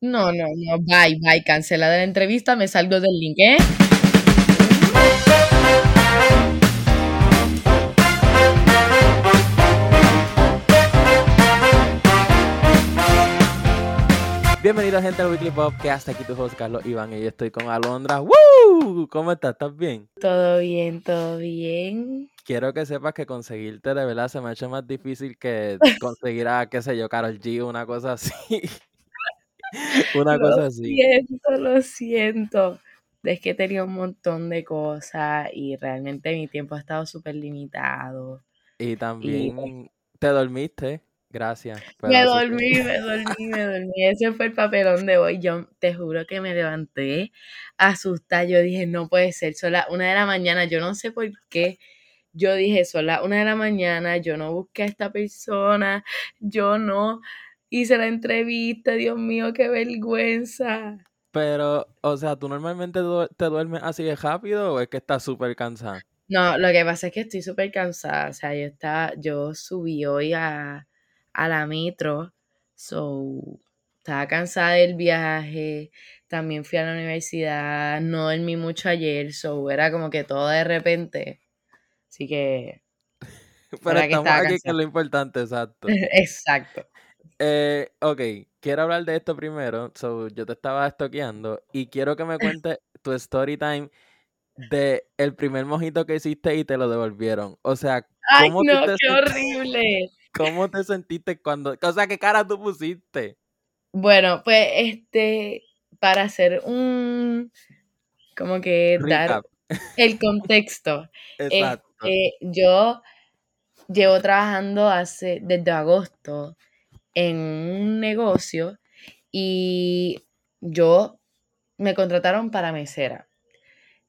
No, no, no, bye, bye, cancela de la entrevista, me salgo del link, ¿eh? Bienvenidos gente al Weekly Pop, que hasta aquí tu host Carlos Iván y yo estoy con Alondra. ¡Woo! ¿Cómo estás? ¿Estás bien? Todo bien, todo bien. Quiero que sepas que conseguirte de verdad se me ha hecho más difícil que conseguir a, qué sé yo, Carol G, una cosa así. una Lo cosa así. siento, lo siento. Es que he tenido un montón de cosas y realmente mi tiempo ha estado súper limitado. Y también te dormiste, gracias. Me que- dormí, me dormí, me dormí. Ese fue el papelón de hoy. Yo te juro que me levanté asustada. Yo dije, no puede ser, son las una de la mañana. Yo no sé por qué. Yo dije, son las una de la mañana. Yo no busqué a esta persona. Yo no hice la entrevista. Dios mío, qué vergüenza. Pero, o sea, ¿tú normalmente du- te duermes así de rápido o es que estás súper cansada? No, lo que pasa es que estoy súper cansada. O sea, yo estaba, yo subí hoy a, a la metro. So, estaba cansada del viaje. También fui a la universidad. No dormí mucho ayer. So, era como que todo de repente. Así que, Pero Para que aquí, que es lo importante, exacto. exacto. Eh, ok, quiero hablar de esto primero. So, yo te estaba estoqueando y quiero que me cuentes tu story time de el primer mojito que hiciste y te lo devolvieron. O sea, Ay, ¿cómo, tú no, te qué horrible. ¿cómo te sentiste cuando... O sea, ¿qué cara tú pusiste? Bueno, pues, este, para hacer un, como que dar el contexto. Exacto. Este, yo llevo trabajando hace desde agosto en un negocio y yo me contrataron para mesera.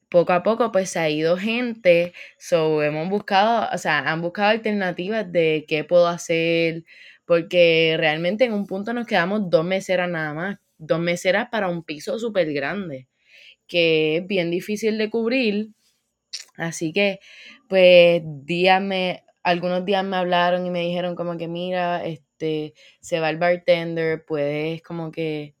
Poco a poco pues se ha ido gente, so hemos buscado, o sea, han buscado alternativas de qué puedo hacer, porque realmente en un punto nos quedamos dos meseras nada más, dos meseras para un piso súper grande, que es bien difícil de cubrir, Así que, pues, días me, algunos días me hablaron y me dijeron como que, mira, se va el bartender, puedes como que,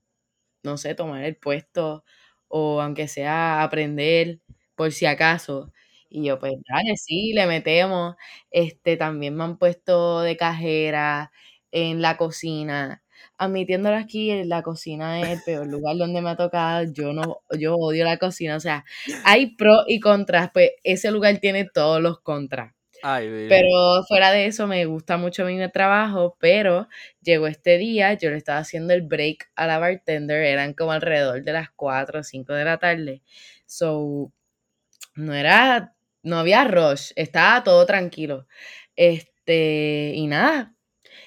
no sé, tomar el puesto o aunque sea aprender por si acaso. Y yo, pues, dale, sí, le metemos. Este, también me han puesto de cajera en la cocina. Admitiéndolo aquí, en la cocina es el peor lugar donde me ha tocado. Yo no, yo odio la cocina. O sea, hay pros y contras, pues ese lugar tiene todos los contras. Pero fuera de eso, me gusta mucho mi trabajo, pero llegó este día, yo le estaba haciendo el break a la bartender, eran como alrededor de las 4 o 5 de la tarde. So, no era, no había rush, estaba todo tranquilo. Este, y nada,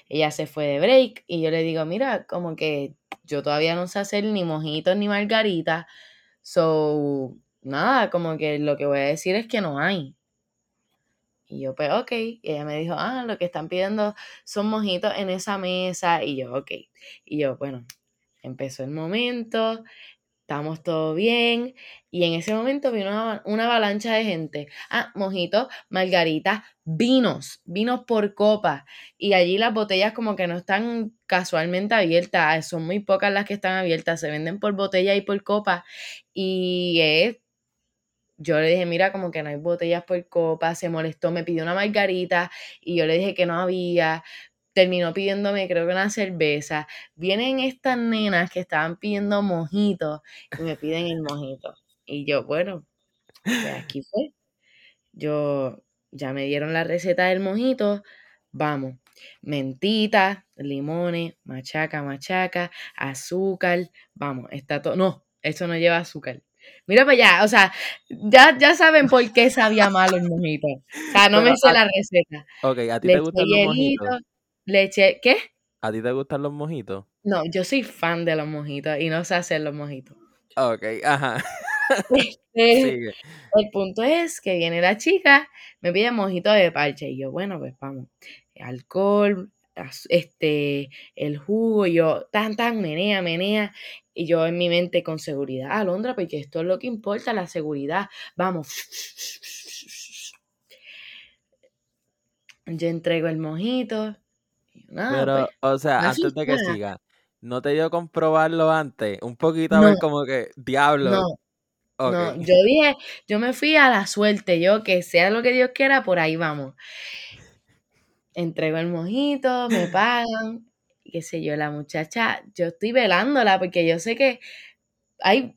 ella se fue de break y yo le digo, mira, como que yo todavía no sé hacer ni mojitos ni margaritas. So, nada, como que lo que voy a decir es que no hay. Y yo, pues, ok. Y ella me dijo, ah, lo que están pidiendo son mojitos en esa mesa. Y yo, ok. Y yo, bueno, empezó el momento, estamos todo bien. Y en ese momento vino una, una avalancha de gente. Ah, mojitos, margaritas, vinos, vinos por copa. Y allí las botellas como que no están casualmente abiertas, son muy pocas las que están abiertas, se venden por botella y por copa. Y es yo le dije, mira, como que no hay botellas por copa, se molestó, me pidió una margarita y yo le dije que no había, terminó pidiéndome creo que una cerveza. Vienen estas nenas que estaban pidiendo mojitos y me piden el mojito. Y yo, bueno, pues aquí fue. Yo, ya me dieron la receta del mojito, vamos. Mentita, limones, machaca, machaca, azúcar, vamos, está todo, no, eso no lleva azúcar. Mira para allá, o sea, ya, ya saben por qué sabía malo el mojito. O sea, no Pero me sé a- la receta. Ok, ¿a ti Le te gustan los mojitos? le eché, ¿qué? ¿A ti te gustan los mojitos? No, yo soy fan de los mojitos y no sé hacer los mojitos. Ok, ajá. Sigue. el punto es que viene la chica, me pide mojito de parche y yo, bueno, pues vamos. Alcohol, este, el jugo, y yo, tan, tan, menea, menea. Y yo en mi mente con seguridad, Alondra, porque esto es lo que importa, la seguridad. Vamos. Yo entrego el mojito. nada, Pero, pues, o sea, antes de que siga, ¿No te dio comprobarlo antes? Un poquito a ver como que, diablo. No, no, yo dije, yo me fui a la suerte, yo que sea lo que Dios quiera, por ahí vamos. Entrego el mojito, me pagan, qué sé yo, la muchacha, yo estoy velándola porque yo sé que hay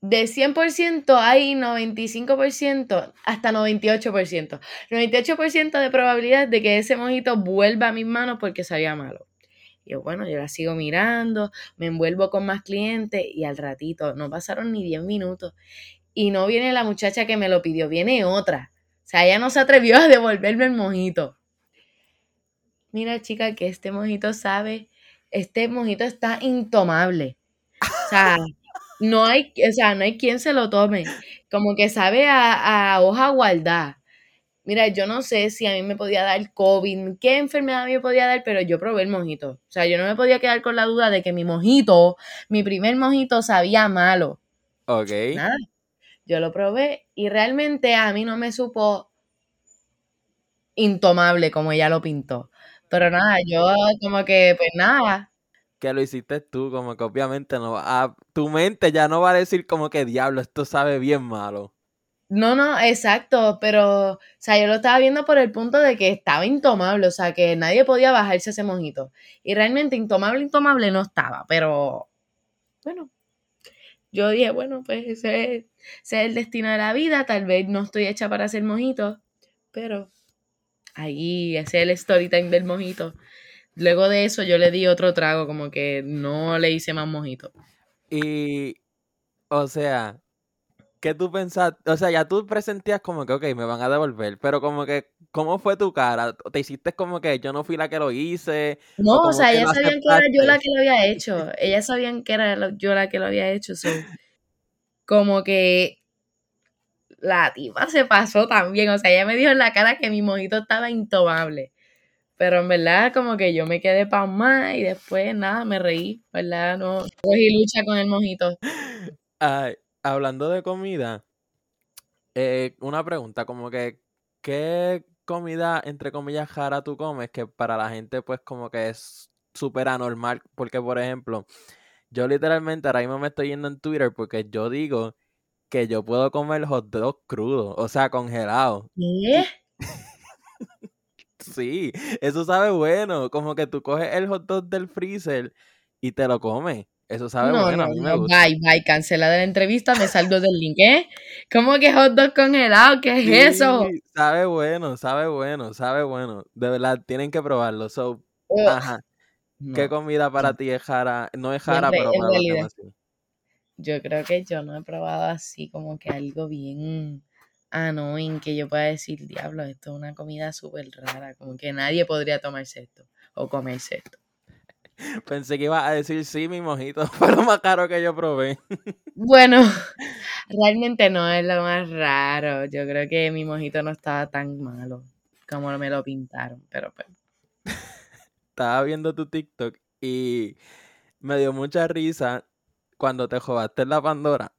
de 100% hay 95%, hasta 98%. 98% de probabilidad de que ese mojito vuelva a mis manos porque sabía malo. Yo, bueno, yo la sigo mirando, me envuelvo con más clientes y al ratito, no pasaron ni 10 minutos. Y no viene la muchacha que me lo pidió, viene otra. O sea, ella no se atrevió a devolverme el mojito. Mira, chica, que este mojito sabe, este mojito está intomable. O sea, no hay, o sea, no hay quien se lo tome. Como que sabe a, a hoja guardada. Mira, yo no sé si a mí me podía dar COVID, qué enfermedad me podía dar, pero yo probé el mojito. O sea, yo no me podía quedar con la duda de que mi mojito, mi primer mojito sabía malo. Ok. Nada. Yo lo probé y realmente a mí no me supo intomable como ella lo pintó. Pero nada, yo como que, pues nada, que lo hiciste tú, como que obviamente no va tu mente ya no va a decir como que diablo, esto sabe bien malo. No, no, exacto, pero, o sea, yo lo estaba viendo por el punto de que estaba intomable, o sea, que nadie podía bajarse ese mojito. Y realmente intomable, intomable no estaba, pero, bueno, yo dije, bueno, pues ese, es el destino de la vida, tal vez no estoy hecha para hacer mojitos, pero ahí, ese es el story time del mojito. Luego de eso yo le di otro trago, como que no le hice más mojito. Y, o sea, ¿qué tú pensaste? O sea, ya tú presentías como que, ok, me van a devolver, pero como que, ¿cómo fue tu cara? ¿Te hiciste como que yo no fui la que lo hice? No, o, sea, ellas sabían que era yo la que lo había hecho. Ellas sabían que era yo la que lo había hecho. como que la tipa se pasó también. O sea, ella me dijo en la cara que mi mojito estaba intomable. Pero en verdad, como que yo me quedé más y después nada, me reí, ¿verdad? No cogí lucha con el mojito. Ay, hablando de comida, eh, una pregunta, como que, ¿qué comida, entre comillas, jara tú comes que para la gente, pues, como que es súper anormal? Porque, por ejemplo, yo literalmente ahora mismo me estoy yendo en Twitter porque yo digo que yo puedo comer hot dog crudo, o sea, congelado. ¿Qué? Sí, eso sabe bueno. Como que tú coges el hot dog del freezer y te lo comes. Eso sabe bueno. a mí me gusta. Bye, bye, cancela de la entrevista, me salgo del link, ¿eh? ¿Cómo que hot dog congelado? ¿Qué es eso? Sabe bueno, sabe bueno, sabe bueno. De verdad, tienen que probarlo. So, ajá. ¿Qué comida para ti es jara? No es jara, pero para así. Yo creo que yo no he probado así como que algo bien en que yo pueda decir, diablo, esto es una comida súper rara, como que nadie podría tomarse esto o comerse esto. Pensé que iba a decir sí, mi mojito fue lo más caro que yo probé. Bueno, realmente no es lo más raro. Yo creo que mi mojito no estaba tan malo como me lo pintaron, pero pues. Estaba viendo tu TikTok y me dio mucha risa cuando te jodaste la Pandora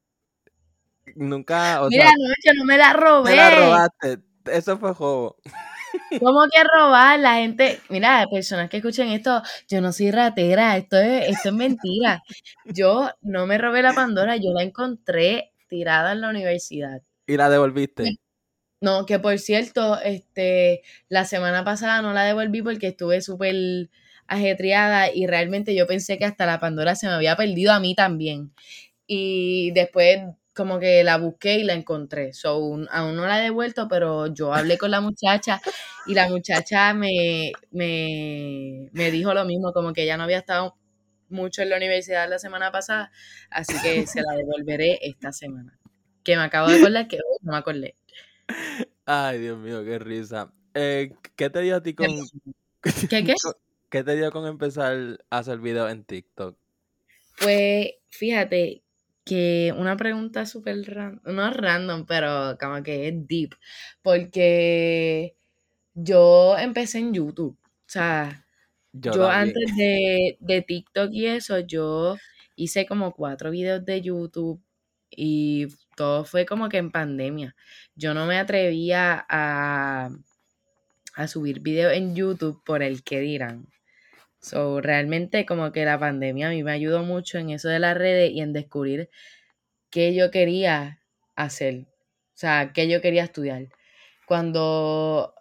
nunca. O Mira, no, yo no me la robé. Me la robaste. Eso fue juego. ¿Cómo que robar? La gente, mira, personas que escuchen esto, yo no soy ratera, esto es, esto es mentira. Yo no me robé la Pandora, yo la encontré tirada en la universidad. ¿Y la devolviste? No, que por cierto, este, la semana pasada no la devolví porque estuve súper ajetreada y realmente yo pensé que hasta la Pandora se me había perdido a mí también. Y después como que la busqué y la encontré. So, aún no la he devuelto, pero yo hablé con la muchacha y la muchacha me, me, me dijo lo mismo, como que ya no había estado mucho en la universidad la semana pasada, así que se la devolveré esta semana. Que me acabo de acordar que no me acordé. Ay, Dios mío, qué risa. Eh, ¿Qué te dio a ti con... ¿Qué qué? ¿Qué te dio con empezar a hacer videos en TikTok? Pues fíjate que una pregunta súper random, no random, pero como que es deep, porque yo empecé en YouTube, o sea, yo, antes de, de, TikTok y eso, yo hice como cuatro videos de YouTube y todo fue como que en pandemia. Yo no me atrevía a, a subir videos en YouTube por el que dirán. So, realmente como que la pandemia a mí me ayudó mucho en eso de las redes y en descubrir qué yo quería hacer, o sea, qué yo quería estudiar. Cuando,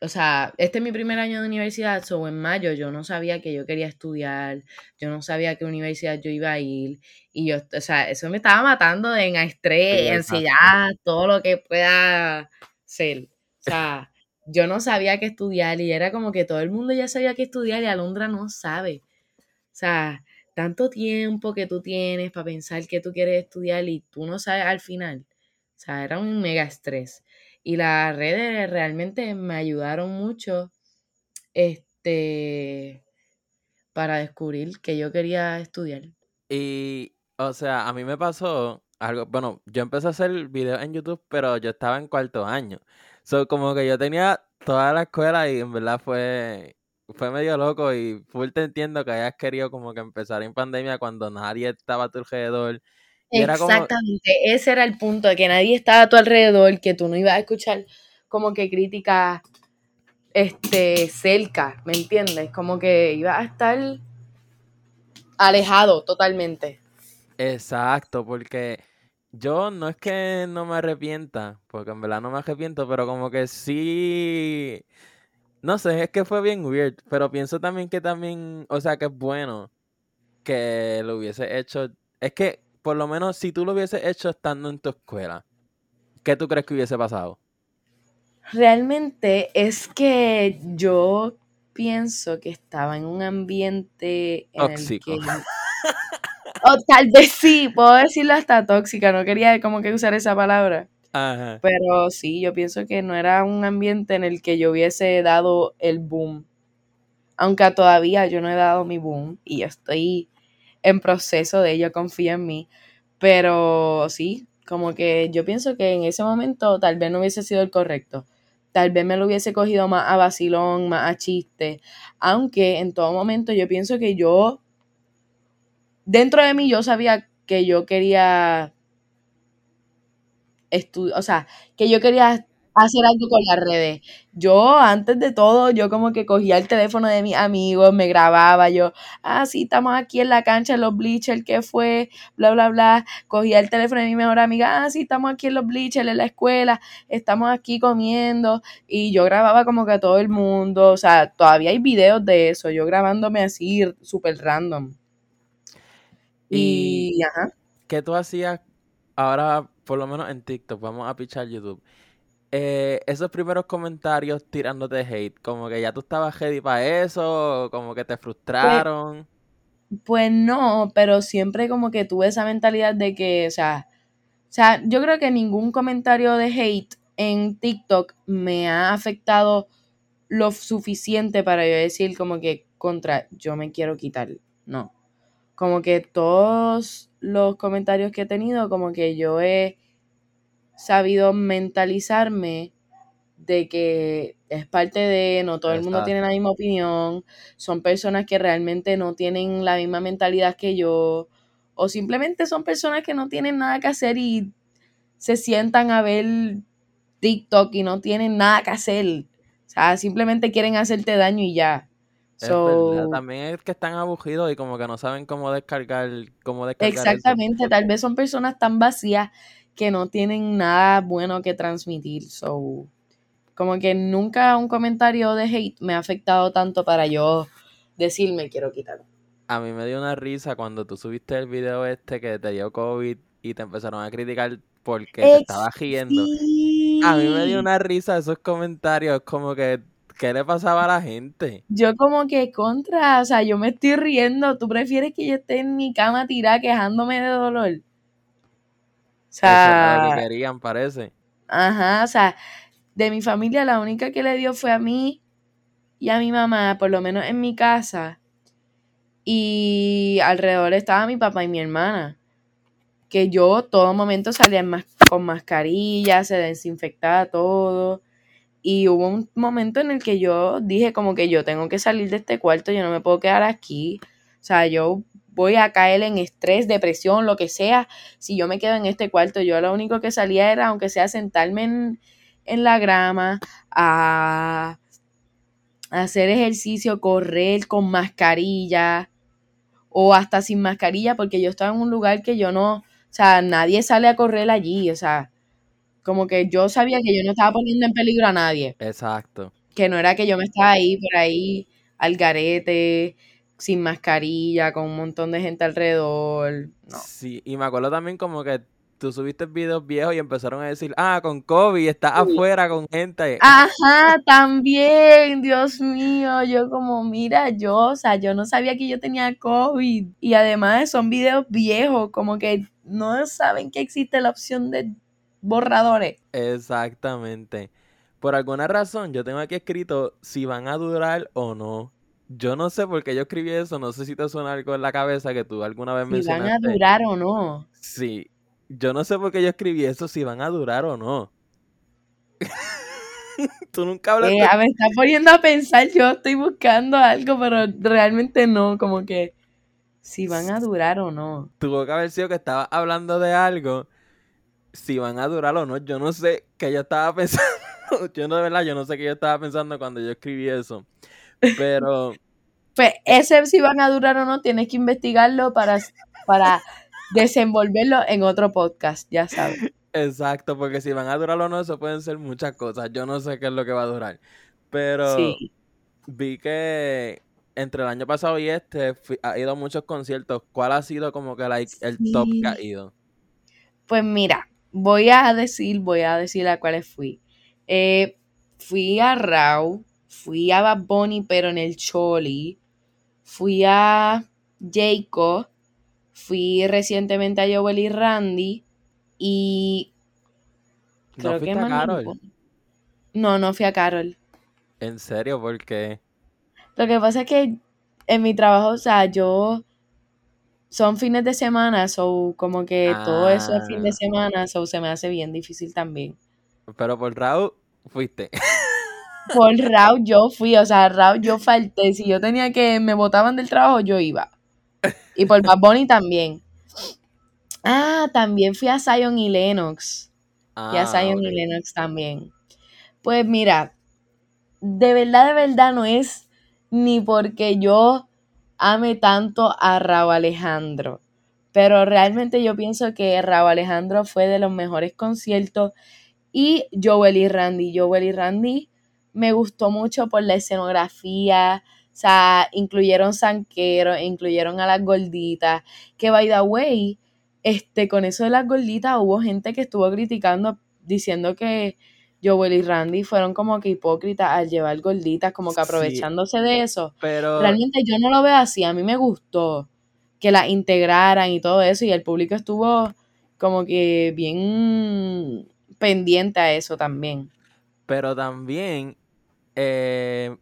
o sea, este es mi primer año de universidad, so en mayo yo no sabía que yo quería estudiar, yo no sabía a qué universidad yo iba a ir, y yo, o sea, eso me estaba matando en estrés, ansiedad, todo lo que pueda ser. O sea, yo no sabía qué estudiar y era como que todo el mundo ya sabía qué estudiar y Alondra no sabe. O sea, tanto tiempo que tú tienes para pensar que tú quieres estudiar y tú no sabes al final. O sea, era un mega estrés. Y las redes realmente me ayudaron mucho este, para descubrir que yo quería estudiar. Y, o sea, a mí me pasó algo, bueno, yo empecé a hacer videos en YouTube, pero yo estaba en cuarto año. So, como que yo tenía toda la escuela y en verdad fue, fue medio loco y full te entiendo que hayas querido como que empezar en pandemia cuando nadie estaba a tu alrededor. Exactamente, ese era el punto, de que nadie estaba a tu alrededor, que tú no ibas a escuchar como que críticas este, cerca, ¿me entiendes? Como que ibas a estar alejado totalmente. Exacto, porque yo no es que no me arrepienta, porque en verdad no me arrepiento, pero como que sí no sé, es que fue bien weird, pero pienso también que también, o sea, que es bueno que lo hubiese hecho. Es que, por lo menos, si tú lo hubiese hecho estando en tu escuela, ¿qué tú crees que hubiese pasado? Realmente es que yo pienso que estaba en un ambiente en el que... O tal vez sí, puedo decirlo hasta tóxica, no quería como que usar esa palabra. Pero sí, yo pienso que no era un ambiente en el que yo hubiese dado el boom. Aunque todavía yo no he dado mi boom y estoy en proceso de ello, confío en mí. Pero sí, como que yo pienso que en ese momento tal vez no hubiese sido el correcto. Tal vez me lo hubiese cogido más a vacilón, más a chiste. Aunque en todo momento yo pienso que yo, dentro de mí yo sabía que yo quería o sea, que yo quería hacer algo con las redes. Yo, antes de todo, yo como que cogía el teléfono de mis amigos, me grababa, yo, ah, sí, estamos aquí en la cancha, en los bleachers, ¿qué fue? Bla, bla, bla. Cogía el teléfono de mi mejor amiga, ah, sí, estamos aquí en los bleachers, en la escuela, estamos aquí comiendo, y yo grababa como que a todo el mundo, o sea, todavía hay videos de eso, yo grabándome así, súper random. Y, y, ajá. ¿Qué tú hacías ahora por lo menos en TikTok, vamos a pichar YouTube. Eh, esos primeros comentarios tirándote hate, como que ya tú estabas ready para eso, como que te frustraron. Pues, pues, no, pero siempre como que tuve esa mentalidad de que, o sea, o sea, yo creo que ningún comentario de hate en TikTok me ha afectado lo suficiente para yo decir como que contra, yo me quiero quitar. No. Como que todos los comentarios que he tenido, como que yo he sabido mentalizarme de que es parte de, no todo el mundo tiene la misma opinión, son personas que realmente no tienen la misma mentalidad que yo, o simplemente son personas que no tienen nada que hacer y se sientan a ver TikTok y no tienen nada que hacer. O sea, simplemente quieren hacerte daño y ya. También es que están aburridos y como que no saben cómo descargar, cómo descargar Exactamente, tal vez son personas tan vacías que no tienen nada bueno que transmitir. So, como que nunca un comentario de hate me ha afectado tanto para yo decirme quiero quitarlo. A mí me dio una risa cuando tú subiste el video este que te dio COVID y te empezaron a criticar porque te estabas riendo. A mí me dio una risa esos comentarios, como que, ¿qué le pasaba a la gente? Yo como que contra, o sea, yo me estoy riendo, ¿tú prefieres que yo esté en mi cama tirada quejándome de dolor? O sea, que querían, parece. Ajá, o sea, de mi familia la única que le dio fue a mí y a mi mamá, por lo menos en mi casa. Y alrededor estaba mi papá y mi hermana. Que yo todo momento salía con mascarilla, se desinfectaba todo. Y hubo un momento en el que yo dije como que yo tengo que salir de este cuarto, yo no me puedo quedar aquí. O sea, yo voy a caer en estrés, depresión, lo que sea, si yo me quedo en este cuarto. Yo lo único que salía era, aunque sea sentarme en, la grama, a, hacer ejercicio, correr con mascarilla o hasta sin mascarilla, porque yo estaba en un lugar que yo no, o sea, nadie sale a correr allí, o sea, como que yo sabía que yo no estaba poniendo en peligro a nadie. Exacto. Que no era que yo me estaba ahí por ahí al garete, sin mascarilla, con un montón de gente alrededor. No. Sí, y me acuerdo también como que tú subiste videos viejos y empezaron a decir, ah, con COVID, estás afuera con gente. Ajá, también, Dios mío, yo como, mira, yo, o sea, yo no sabía que yo tenía COVID. Y además son videos viejos, como que no saben que existe la opción de borradores. Exactamente. Por alguna razón, yo tengo aquí escrito si van a durar o no. Yo no sé por qué yo escribí eso, no sé si te suena algo en la cabeza que tú alguna vez si van a durar o no. Sí, yo no sé por qué yo escribí eso, si van a durar o no. Tú nunca hablas. Eh, me está poniendo a pensar, yo estoy buscando algo, pero realmente no, como que si van a durar o no. Tuvo que haber sido que estaba hablando de algo, si van a durar o no. Yo no sé qué yo estaba pensando. Yo no, de verdad, yo no sé qué yo estaba pensando cuando yo escribí eso. Pero. Pues ese si van a durar o no, tienes que investigarlo para, para desenvolverlo en otro podcast, ya sabes. Exacto, porque si van a durar o no, eso pueden ser muchas cosas. Yo no sé qué es lo que va a durar. Pero vi que entre el año pasado y este ha ido a muchos conciertos. ¿Cuál ha sido como que el top que ha ido? Pues mira, voy a decir, voy a decir a cuáles fui. Eh, fui a Rau, fui a Bad Bunny, pero en el Choli. Fui a Jacob, Fui recientemente a Joel y Randy y creo ¿No que a Carol? No, no fui a Carol. ¿En serio? ¿Por qué? Lo que pasa es que en mi trabajo, o sea, yo son fines de semana, so como que todo eso es fin de ah. semana, so se me hace bien difícil también. Pero por Raúl fuiste. Por Raúl yo fui, o sea, Raúl yo falté. Si yo tenía que me botaban del trabajo, yo iba. Y por Bad Bunny también. Ah, también fui a Zion y Lennox. y a ah, Zion y Lennox también. Pues mira, de verdad, de verdad no es ni porque yo ame tanto a Raúl Alejandro. Pero realmente yo pienso que Raúl Alejandro fue de los mejores conciertos. Y Joel y Randy. Joel y Randy me gustó mucho por la escenografía, o sea, incluyeron sanqueros, incluyeron a las gorditas, que by the way, este, con eso de las gorditas hubo gente que estuvo criticando, diciendo que Joel y Randy fueron como que hipócritas al llevar gorditas, como que aprovechándose de eso. Pero realmente yo no lo veo así, a mí me gustó que las integraran y todo eso, y el público estuvo como que bien pendiente a eso también. Pero también eh,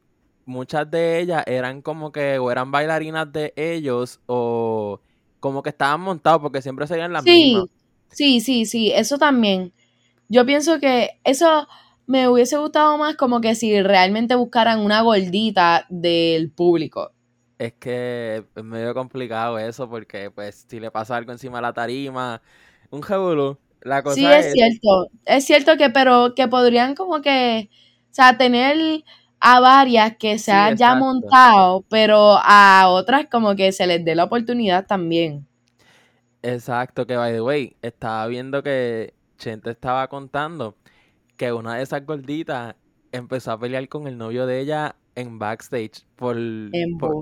muchas de ellas eran como que o eran bailarinas de ellos o como que estaban montados porque siempre serían las mismas. Sí, sí, sí, eso también. Yo pienso que eso me hubiese gustado más como que si realmente buscaran una gordita del público. Es que es medio complicado eso porque pues si le pasa algo encima de la tarima, un jebulu, la cosa Sí, es, cierto. Es cierto que pero que podrían como que o sea, tener a varias que se ha ya montado, pero a otras como que se les dé la oportunidad también. Exacto, que by the way, estaba viendo que Chente estaba contando que una de esas gorditas empezó a pelear con el novio de ella en backstage por,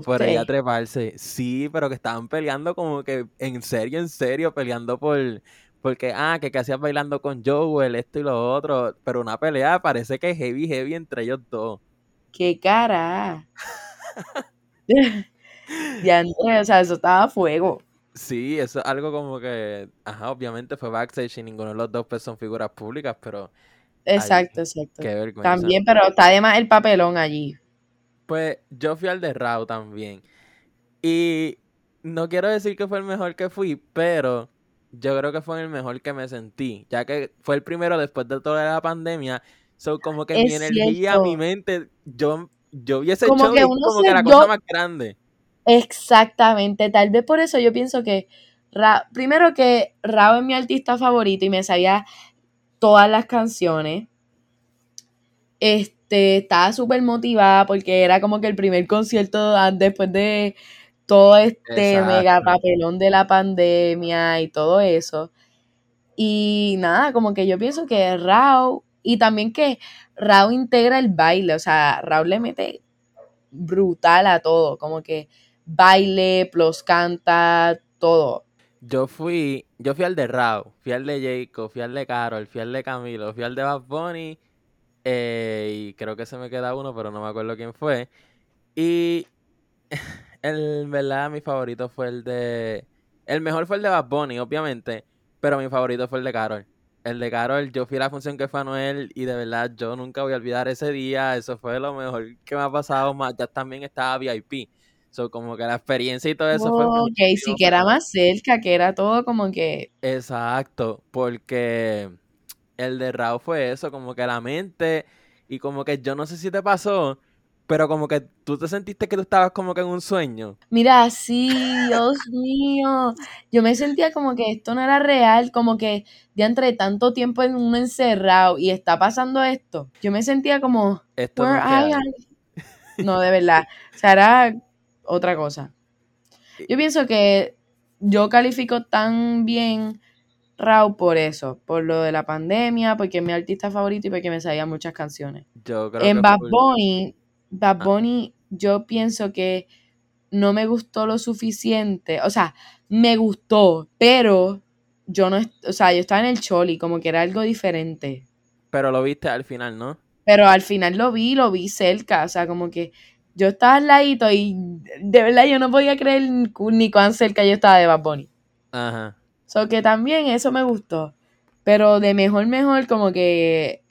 por, ella treparse. Sí, pero que estaban peleando como que en serio, en serio, peleando por, porque, ah, que, que hacías bailando con Joel, esto y lo otro, pero una pelea parece que heavy, heavy entre ellos dos. ¡Qué cara! ya o sea, eso estaba a fuego. Sí, eso es algo como que, ajá, obviamente fue backstage y ninguno de los dos pues, son figuras públicas, pero... Exacto, exacto. También, pero está además el papelón allí. Pues yo fui al de Raw también. Y no quiero decir que fue el mejor que fui, pero yo creo que fue el mejor que me sentí, ya que fue el primero después de toda la pandemia So, como que mi energía, mi mente, yo, yo vi ese como que como que la cosa más grande. Exactamente, tal vez por eso yo pienso que primero que Rao es mi artista favorito y me sabía todas las canciones. Este estaba súper motivada porque era como que el primer concierto después de todo este mega papelón de la pandemia y todo eso. Y nada, como que yo pienso que Rao, y también que Rao integra el baile, o sea, Raúl le mete brutal a todo, como que baile, plus canta, todo. Yo fui, yo fui al de Rao, fui al de Jacob, fui al de Carol, fui al de Camilo, fui al de Bad Bunny, eh, y creo que se me queda uno, pero no me acuerdo quién fue. Y el verdad mi favorito fue el de, el mejor fue el de Bad Bunny, obviamente, pero mi favorito fue el de Carol. El de Carol, yo fui a la función que fue Anuel y de verdad yo nunca voy a olvidar ese día. Eso fue lo mejor que me ha pasado. Más, ya también estaba VIP. So, como que la experiencia y todo eso fue. Ok, sí, que era más cerca, que era todo como que. Exacto, porque el de Raúl fue eso, como que la mente y como que yo no sé si te pasó, pero como que tú te sentiste que tú estabas como que en un sueño. Mira, sí, Dios mío. Yo me sentía como que esto no era real, como que de entre tanto tiempo en un encerrado y está pasando esto. Yo me sentía como, esto no, no, de verdad. O sea, era otra cosa. Yo pienso que yo califico tan bien Raw por eso, por lo de la pandemia, porque es mi artista favorito y porque me sabía muchas canciones. Yo creo en Bad Bunny Bad ah. Bunny, yo pienso que no me gustó lo suficiente. O sea, me gustó, pero yo no, o sea, yo estaba en el choli, como que era algo diferente. Pero lo viste al final, ¿no? Pero al final lo vi, lo vi cerca, o sea, como que yo estaba al ladito y de verdad yo no podía creer ni cuán cerca yo estaba de Bad Bunny. Ajá. So que también eso me gustó. Pero de mejor, mejor, como que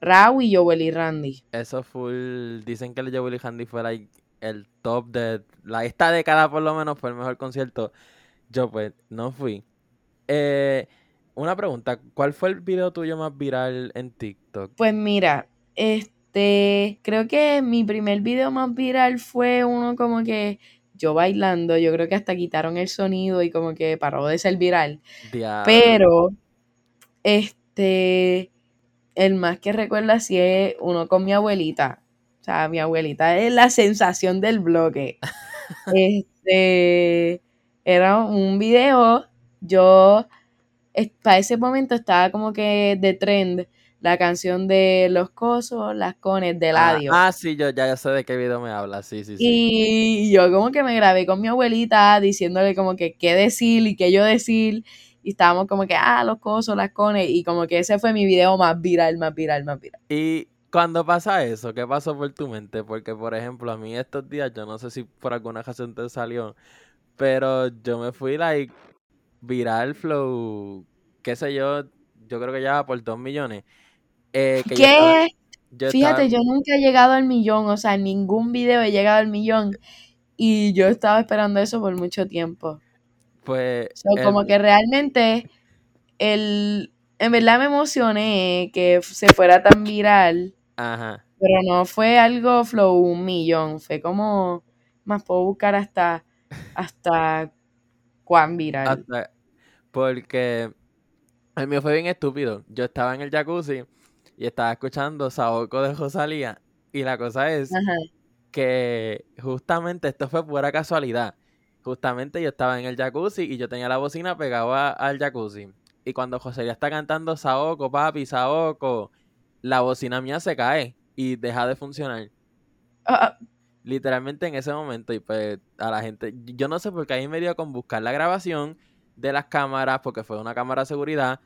Raúl y Joel y Randy. Eso full. Dicen que el Joel y Randy fue el top de la esta década, por lo menos, fue el mejor concierto. Yo, pues, no fui. Eh, una pregunta: ¿cuál fue el video tuyo más viral en TikTok? Pues mira, este. Creo que mi primer video más viral fue uno como que yo bailando. Yo creo que hasta quitaron el sonido y como que paró de ser viral. Pero, este el más que recuerdo así es uno con mi abuelita. O sea, mi abuelita es la sensación del bloque. este era un video. Yo para ese momento estaba como que de trend la canción de Los Cosos, Las Cones, de Ladio. Ah, ah, sí, yo ya sé de qué video me habla, sí, sí, sí. Y yo como que me grabé con mi abuelita diciéndole como que qué decir y qué yo decir y estábamos como que, ah, los cosos, las cones, y como que ese fue mi video más viral, más viral, más viral. Y cuando pasa eso, ¿qué pasó por tu mente? Porque, por ejemplo, a mí estos días, yo no sé si por alguna razón te salió, pero yo me fui, like, viral flow, qué sé yo, yo creo que ya por dos millones. Eh, ¿Qué? Fíjate, yo nunca he llegado al millón, o sea, en ningún video he llegado al millón. Y yo estaba esperando eso por mucho tiempo. Pues. como que realmente el. En verdad me emocioné que se fuera tan viral. Ajá. Pero no fue algo flow un millón. Fue como. Más puedo buscar hasta. Hasta. cuán viral. porque. El mío fue bien estúpido. Yo estaba en el jacuzzi y estaba escuchando Saoko de Rosalía. Y la cosa es que justamente esto fue pura casualidad justamente yo estaba en el jacuzzi y yo tenía la bocina pegada al jacuzzi. Y cuando José ya está cantando Saoko, papi, Saoko, la bocina mía se cae y deja de funcionar. Ah, ah. Literalmente en ese momento, y pues a la gente, yo no sé por qué ahí me dio con buscar la grabación de las cámaras, porque fue una cámara de seguridad,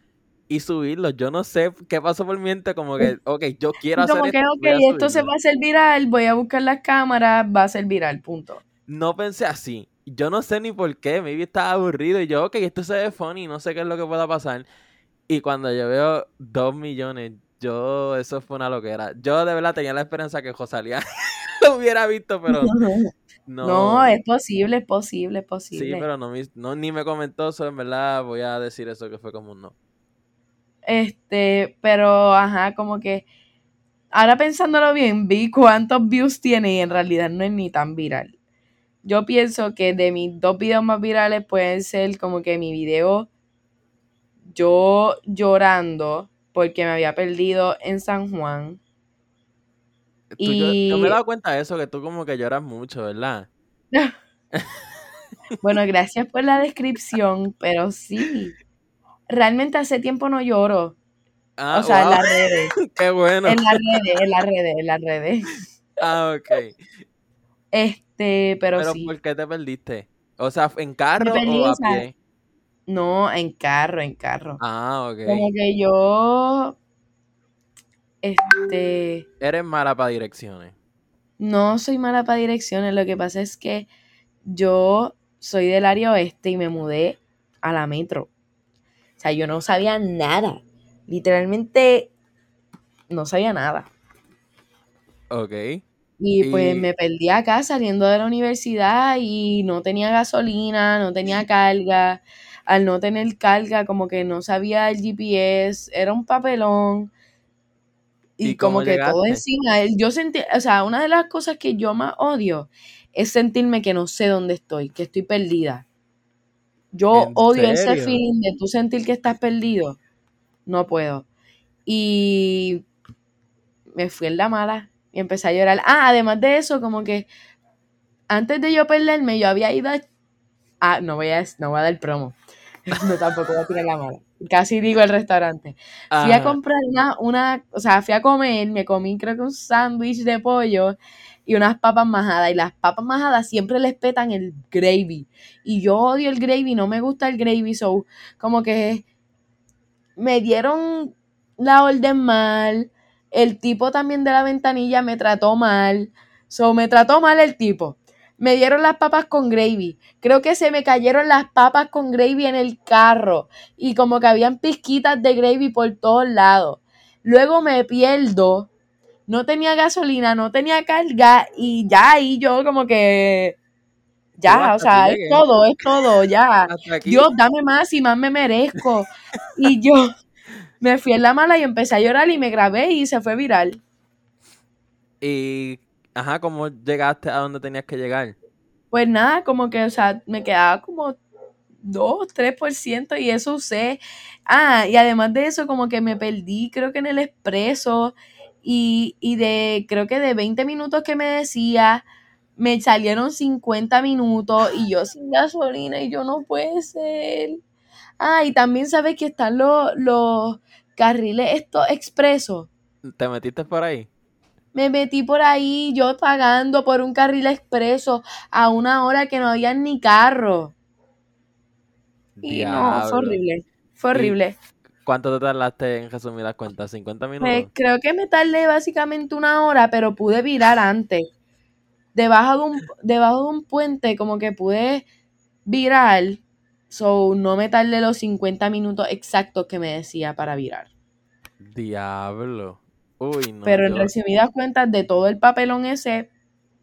y subirlo. Yo no sé qué pasó por mi mente, como que, ok, yo quiero hacer esto. ok, esto se va a hacer viral, voy a buscar las cámaras, va a ser viral, punto. No pensé así yo no sé ni por qué, maybe estaba aburrido y yo, ok, esto se ve funny, no sé qué es lo que pueda pasar. Y cuando yo veo dos millones, yo, eso fue una loquera. Yo de verdad tenía la esperanza que Josalía lo hubiera visto, pero no. No, es posible, es posible, es posible. Sí, pero no, no ni me comentó eso, en verdad voy a decir eso que fue como un no. Este, pero, ajá, como que ahora pensándolo bien, vi cuántos views tiene y en realidad no es ni tan viral yo pienso que de mis dos videos más virales pueden ser como que mi video yo llorando porque me había perdido en San Juan. y... yo, me he dado cuenta de eso, que tú como que lloras mucho, ¿verdad? bueno, gracias por la descripción, pero sí. Realmente hace tiempo no lloro. Ah, o sea, en las redes. Qué bueno. En las redes, en las redes, en las redes. Ah, ok. Este, pero, Pero sí. ¿por qué te perdiste? O sea, ¿en carro perdí, o a pie? No, en carro, en carro. Ah, ok. Como que yo. Este. Eres mala para direcciones. No soy mala para direcciones. Lo que pasa es que yo soy del área oeste y me mudé a la metro. O sea, yo no sabía nada. Literalmente no sabía nada. Ok. Y pues Y- me perdí acá saliendo de la universidad y no tenía gasolina, no tenía carga. Al no tener carga, como que no sabía el GPS, era un papelón. Y, ¿Y cómo como que todo encima. Yo sentí, o sea, una de las cosas que yo más odio es sentirme que no sé dónde estoy, que estoy perdida. Yo ¿En odio ese feeling de tú sentir que estás perdido. No puedo. Y me fui en la mala y empecé a llorar. Ah, además de eso, como que antes de yo perderme, yo había ido a... Ah, no voy a, no voy a dar promo. No, tampoco voy a tirar la mala. Casi digo el restaurante. Fui a comprar una, una, o sea, fui a comer, me comí creo que un sándwich de pollo y unas papas majadas. Y las papas majadas siempre les petan el gravy. Y yo odio el gravy, no me gusta el gravy, so como que me dieron la orden mal. El tipo también de la ventanilla me trató mal. So me trató mal el tipo. Me dieron las papas con gravy. Creo que se me cayeron las papas con gravy en el carro. Y como que habían pizquitas de gravy por todos lados. Luego me pierdo. No tenía gasolina, no tenía carga. Y ya ahí yo como que... Ya, o sea, es todo, es todo, ya. Dios, dame más y más me merezco. Y yo me fui en la mala y empecé a llorar y me grabé y se fue viral. Y, ajá, ¿cómo llegaste a donde tenías que llegar? Pues nada, como que, o sea, me quedaba como 2, 3% y eso usé. Ah, y además de eso, como que me perdí, creo que en el expreso. Y, y de, creo que de 20 minutos que me decía, me salieron 50 minutos y yo sin gasolina y yo no puede ser. Ah, y también sabes que están los, los carriles estos expresos. ¿Te metiste por ahí? Me metí por ahí, yo pagando por un carril expreso a una hora que no había ni carro. Y no, fue horrible. Fue horrible. ¿Cuánto te tardaste en resumir las cuentas? ¿50 Pues minutos? creo que me tardé básicamente una hora, pero pude virar antes. Debajo de un, debajo de un puente, como que pude virar. So, no me tardé los 50 minutos exactos que me decía para virar. Diablo. Uy, no. pero en yo- resumidas cuentas, de todo el papelón ese,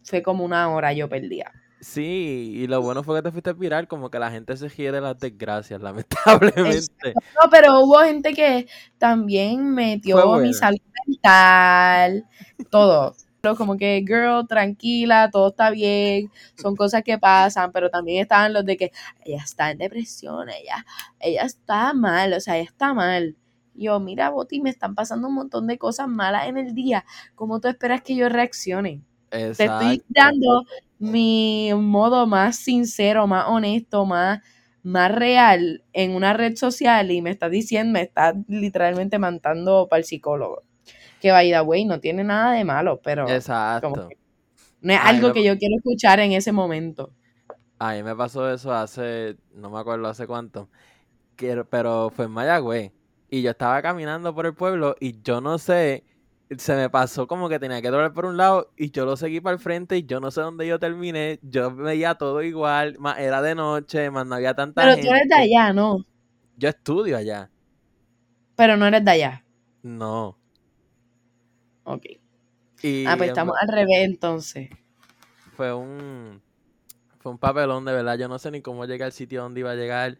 fue como una hora yo perdía. Sí, y lo bueno fue que te fuiste viral, como que la gente se ríe de las desgracias, lamentablemente. No, pero hubo gente que también metió mi salud mental, todo. Pero como que, girl, tranquila, todo está bien, son cosas que pasan, pero también estaban los de que ella está en depresión, ella, ella está mal, o sea, ella está mal. Yo, mira, Boti, me están pasando un montón de cosas malas en el día. ¿Cómo tú esperas que yo reaccione? Te estoy dando mi modo más sincero, más honesto, más, más real en una red social y me estás diciendo, me estás literalmente mandando para el psicólogo. Que the way, no tiene nada de malo, pero Exacto. no es Ay, algo me- que yo quiero escuchar en ese momento. A mí me pasó eso hace, no me acuerdo hace cuánto, que- pero fue en Mayagüez. Y yo estaba caminando por el pueblo y yo no sé, se me pasó como que tenía que doblar por un lado y yo lo seguí para el frente y yo no sé dónde yo terminé. Yo veía todo igual, más era de noche, más no había tanta Pero gente. tú eres de allá, ¿no? Yo estudio allá. Pero no eres de allá. No. Ok. Y Ah, pues estamos al revés entonces. fue un fue un papelón de verdad yo no sé ni cómo llegué al sitio donde iba a llegar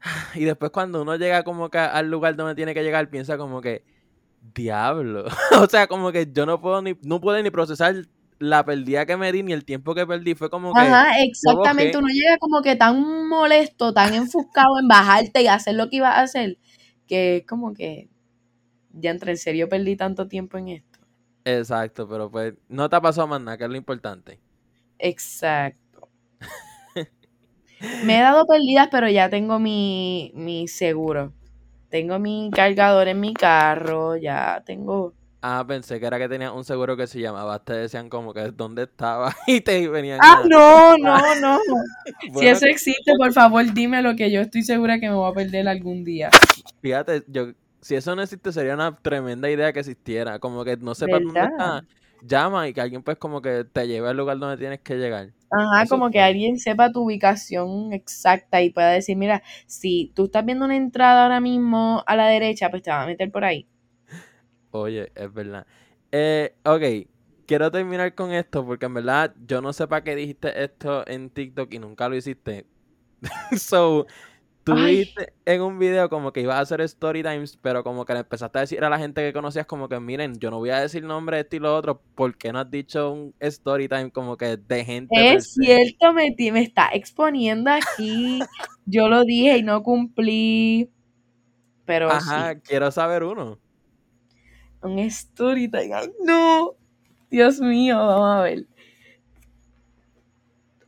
y después cuando uno llega como que al lugar donde tiene que llegar piensa como que diablo o sea como que yo no puedo ni no puedo ni procesar la pérdida que me di ni el tiempo que perdí fue como que Ajá, exactamente. Uno llega como que tan molesto, tan enfuscado en bajarte y hacer lo que ibas a hacer, que es como que ya entre en serio perdí tanto tiempo en esto. Exacto, pero pues no te ha pasado más nada, que es lo importante. Exacto. Me he dado perdidas, pero ya tengo mi, mi seguro. Tengo mi cargador en mi carro, ya tengo Ah, pensé que era que tenía un seguro que se llamaba. Te decían como que dónde estaba y te venían. Ah, no, no, no. si eso existe, por favor, dime lo que yo estoy segura que me voy a perder algún día. Fíjate, yo, si eso no existe, sería una tremenda idea que existiera. Como que no sepas dónde está, llama y que alguien pues como que te lleve al lugar donde tienes que llegar. Ajá, como que alguien sepa tu ubicación exacta y pueda decir, mira, si tú estás viendo una entrada ahora mismo a la derecha, pues te va a meter por ahí. Oye, es verdad. Eh, ok, quiero terminar con esto porque en verdad yo no sé para qué dijiste esto en TikTok y nunca lo hiciste. so, tú dijiste en un video como que ibas a hacer story times, pero como que le empezaste a decir a la gente que conocías como que miren, yo no voy a decir nombre de esto y lo otro, ¿por qué no has dicho un story time como que de gente? Es cierto, me, me está exponiendo aquí. yo lo dije y no cumplí. Pero Ajá, quiero saber uno un story time. ¡Ay, no! Dios mío, vamos a ver.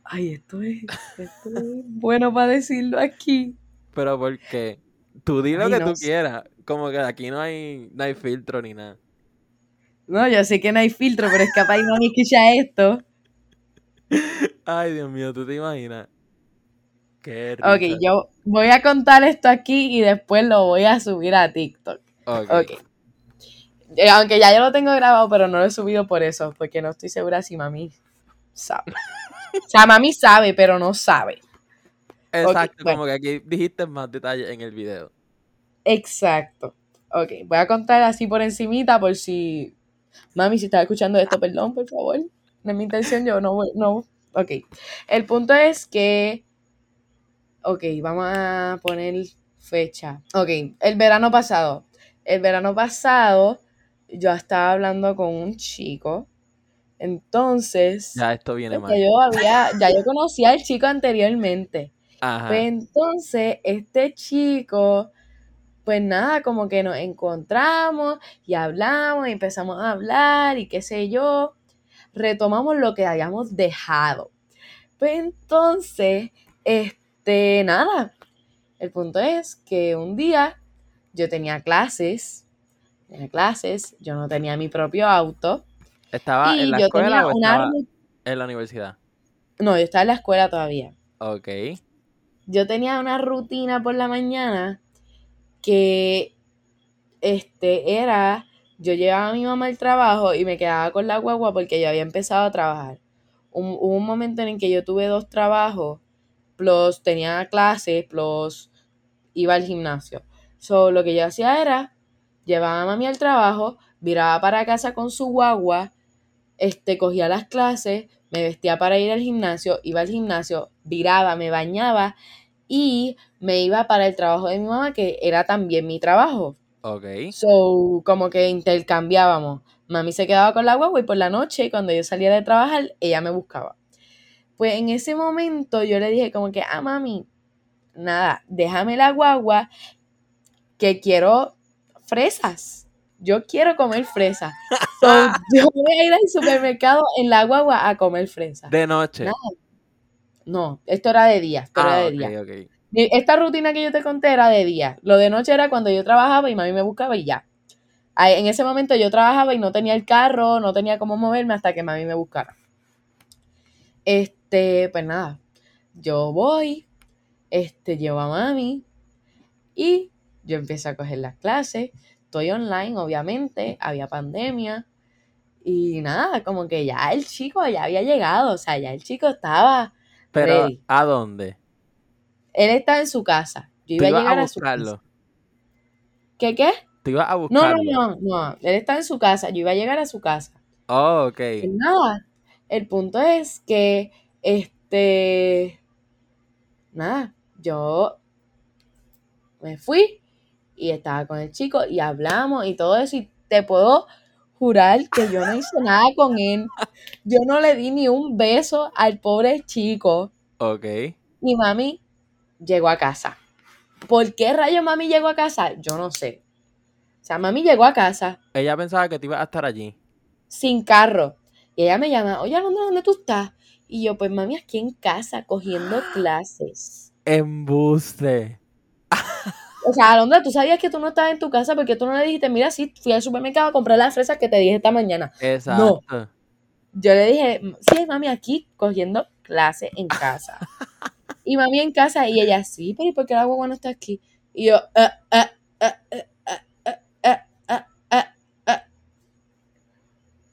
Ay, esto es, esto es bueno para decirlo aquí. Pero porque tú di lo que tú quieras. Como que aquí no hay, no hay filtro ni nada. No, yo sé que no hay filtro, pero es capaz no me escucha esto. Ay, Dios mío, ¿tú te imaginas? Qué. Ok, yo voy a contar esto aquí y después lo voy a subir a TikTok. Ok. okay. Eh, aunque ya yo lo tengo grabado, pero no lo he subido por eso, porque no estoy segura si mami sabe. o sea, mami sabe, pero no sabe. Exacto, como que aquí dijiste más detalles en el video. Exacto. Ok, voy a contar así por encimita por si... Mami, si estás escuchando esto, perdón, por favor. No es mi intención, yo no voy... No. Ok. El punto es que... Ok, vamos a poner fecha. Ok, el verano pasado. El verano pasado yo estaba hablando con un chico. Entonces. Ya esto viene mal. Yo había, ya yo conocía al chico anteriormente. Ajá. Pues entonces, este chico, pues nada, como que nos encontramos y hablamos y empezamos a hablar y qué sé yo. Retomamos lo que habíamos dejado. Pues entonces, este, nada. El punto es que un día yo tenía clases tenía clases, yo no tenía mi propio auto. ¿Estaba en la escuela o estaba en la universidad? No, yo estaba en la escuela todavía. Ok. Yo tenía una rutina por la mañana que este era, yo llevaba a mi mamá al trabajo y me quedaba con la guagua porque yo había empezado a trabajar. hubo un momento en el que yo tuve dos trabajos, plus tenía clases, plus iba al gimnasio. So, lo que yo hacía era llevaba a mami al trabajo, viraba para casa con su guagua, este, cogía las clases, me vestía para ir al gimnasio, iba al gimnasio, viraba, me bañaba y me iba para el trabajo de mi mamá, que era también mi trabajo. Ok. So, como que intercambiábamos. Mami se quedaba con la guagua y por la noche, cuando yo salía de trabajar, ella me buscaba. Pues en ese momento yo le dije como que, ah, mami, nada, déjame la guagua, que quiero fresas. Yo quiero comer fresas. yo voy a ir al supermercado en la guagua a comer fresas. De noche. No, esto era de día. Ah, esta rutina que yo te conté era de día. Lo de noche era cuando yo trabajaba y mami me buscaba y ya. En ese momento yo trabajaba y no tenía el carro, no tenía cómo moverme hasta que mami me buscara. Este, pues nada, yo voy, este, llevo a mami y yo empiezo a coger las clases, estoy online, obviamente, había pandemia. Y nada, como que ya el chico ya había llegado, o sea, ya el chico estaba. Pero, ¿a dónde? Él estaba en su casa. Yo iba a llegar a, su casa. ¿Qué qué? Te iba a buscarlo. No, no, no, Él está en su casa. Yo iba a llegar a su casa. Oh, ok. Nada. El punto es que, este. Nada, yo me fui y estaba con el chico y hablamos y todo eso y te puedo jurar que yo no hice nada con él. Yo no le di ni un beso al pobre chico. Ok. Mi mami llegó a casa. ¿Por qué rayo mami llegó a casa? Yo no sé. O sea, mami llegó a casa. Ella pensaba que te iba a estar allí. sin carro. Y ella me llama, oye, Alondra, ¿dónde tú estás? Y yo, pues mami, aquí en casa, cogiendo clases. Embuste. O sea, Alondra, tú sabías que tú no estabas en tu casa porque tú no le dijiste, mira, sí, fui al supermercado a comprar las fresas que te dije esta mañana. Exacto. No. Yo le dije, sí, mami, aquí cogiendo clase en casa. y mami en casa, y ella, sí, pero ¿y por qué la guagua no está aquí? Y yo, ah, ah, ah,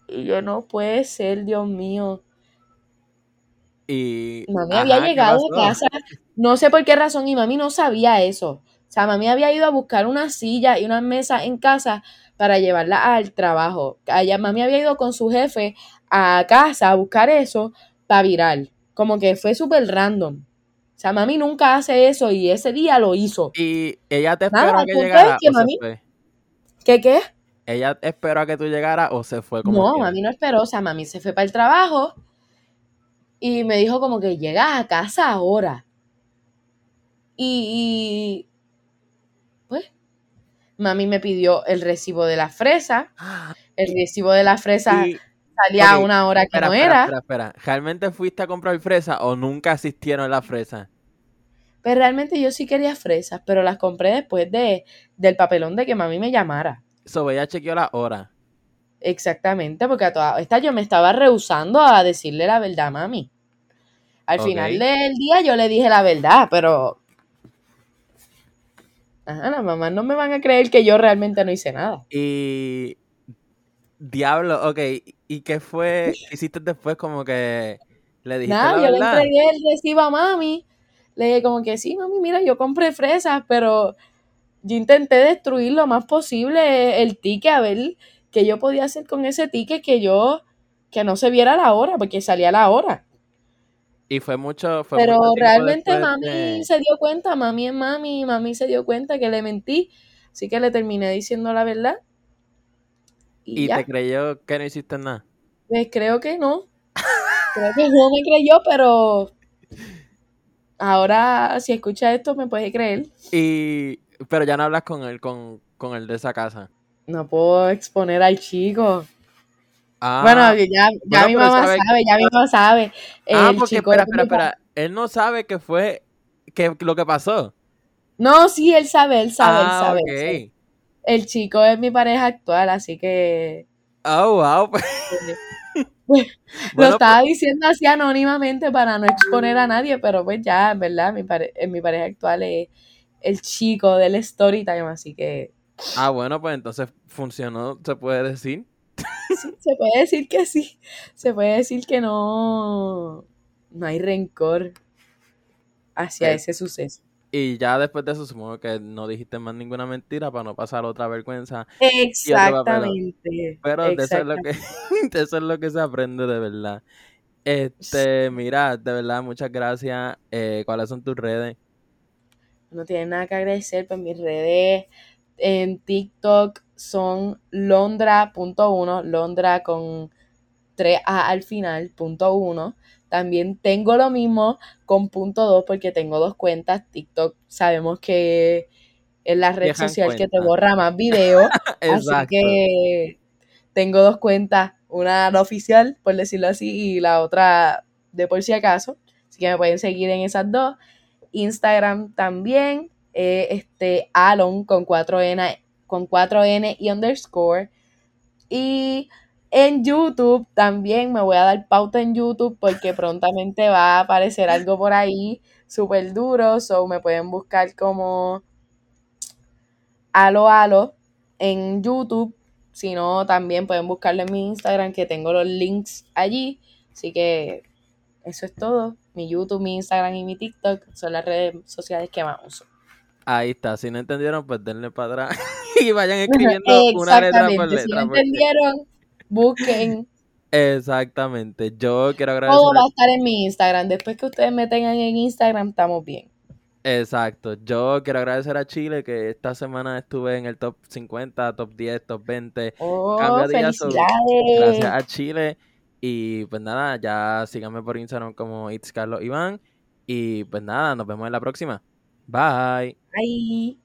Y yo, no puede ser, Dios mío. Y. Mami había llegado a casa. No sé por qué razón, y mami no sabía eso. O sea, mami había ido a buscar una silla y una mesa en casa para llevarla al trabajo. Allá, mami había ido con su jefe a casa a buscar eso para virar. Como que fue súper random. O sea, mami nunca hace eso y ese día lo hizo. Y ella te esperó que llegara es que o se mami- fue. ¿Qué qué? Ella esperó a que tú llegaras o se fue como No, quiera? mami no esperó. O sea, mami se fue para el trabajo y me dijo como que llegas a casa ahora. Y, y, mami me pidió el recibo de la fresa. El recibo de la fresa Y- salía a una hora que espera, no espera, era. espera, espera. ¿Realmente fuiste a comprar fresa o nunca asistieron las fresas? Pero realmente yo sí quería fresas, pero las compré después de, del papelón de que mami me llamara. So, ella chequeó la hora. Exactamente, porque a toda esta yo me estaba rehusando a decirle la verdad a mami. Al final del día yo le dije la verdad, pero... Ajá, las mamás no me van a creer que yo realmente no hice nada. Y. Diablo, ok. ¿Y qué fue? ¿Qué hiciste después? Como que. Le dijiste Nada, la yo le entregué el recibo a mami. Le dije como que sí, mami, mira, yo compré fresas, pero yo intenté destruir lo más posible el ticket, a ver qué yo podía hacer con ese ticket que yo, que no se viera la hora, porque salía la hora. Y fue mucho. Fue Pero mucho realmente mami de- se dio cuenta, mami es mami, mami se dio cuenta que le mentí, así que le terminé diciendo la verdad. Y, te creyó que no hiciste nada. pues creo que no. Creo que no me creyó, pero ahora si escucha esto me puede creer. Y. Pero ya no hablas con él, con, con el de esa casa. No puedo exponer al chico. Ah, bueno, ya, ya bueno, mi mamá sabe- sabe, ya mi mamá sabe. ah, El porque chico espera, es espera, espera. Él no sabe que fue. Que, lo que pasó. No, sí, él sabe, él sabe, él ah, sabe. ok. él sabe. El chico es mi pareja actual, así que Oh, wow. lo estaba diciendo así anónimamente para no exponer a nadie, pero pues ya, en verdad, mi, pare- eh, mi pareja actual es el chico del story time, así que Ah, bueno, pues entonces funcionó, se puede decir. Sí, se puede decir que sí, se puede decir que no, no hay rencor hacia ese suceso. Y ya después de eso, supongo que no dijiste más ninguna mentira para no pasar otra vergüenza. Exactamente. Pero de eso, es lo que, de eso es lo que se aprende de verdad. Este, mira, de verdad, muchas gracias. Eh, ¿Cuáles son tus redes? No tiene nada que agradecer, pues mis redes en TikTok son londra.1, londra con 3A al final, punto uno. También tengo lo mismo con punto 2 porque tengo dos cuentas. TikTok sabemos que es la red social que te borra más videos. Así que tengo dos cuentas, una la oficial, por decirlo así, y la otra de por si acaso. Así que me pueden seguir en esas dos. Instagram también, eh, este Alon con 4N, con 4N y underscore. Y en YouTube también me voy a dar pauta en YouTube porque prontamente va a aparecer algo por ahí súper duro. So me pueden buscar como Alo Alo en YouTube. Si no, también pueden buscarlo en mi Instagram, que tengo los links allí. Así que eso es todo. Mi YouTube, mi Instagram y mi TikTok son las redes sociales que más uso. Ahí está. Si no entendieron, pues denle para atrás y vayan escribiendo una letra por Exactamente. Si no letra. porque- entendieron, busquen. Exactamente. Yo quiero Todo agradecer. va a estar en mi Instagram. Después que ustedes me tengan en Instagram, estamos bien. Exacto. Yo quiero agradecer a Chile que esta semana estuve en el top 50, top 10, top 20. Oh, Cambio felicidades. Gracias a Chile. Y pues nada, ya síganme por Instagram como It's Carlos Iván. Y pues nada, nos vemos en la próxima. Bye. 阿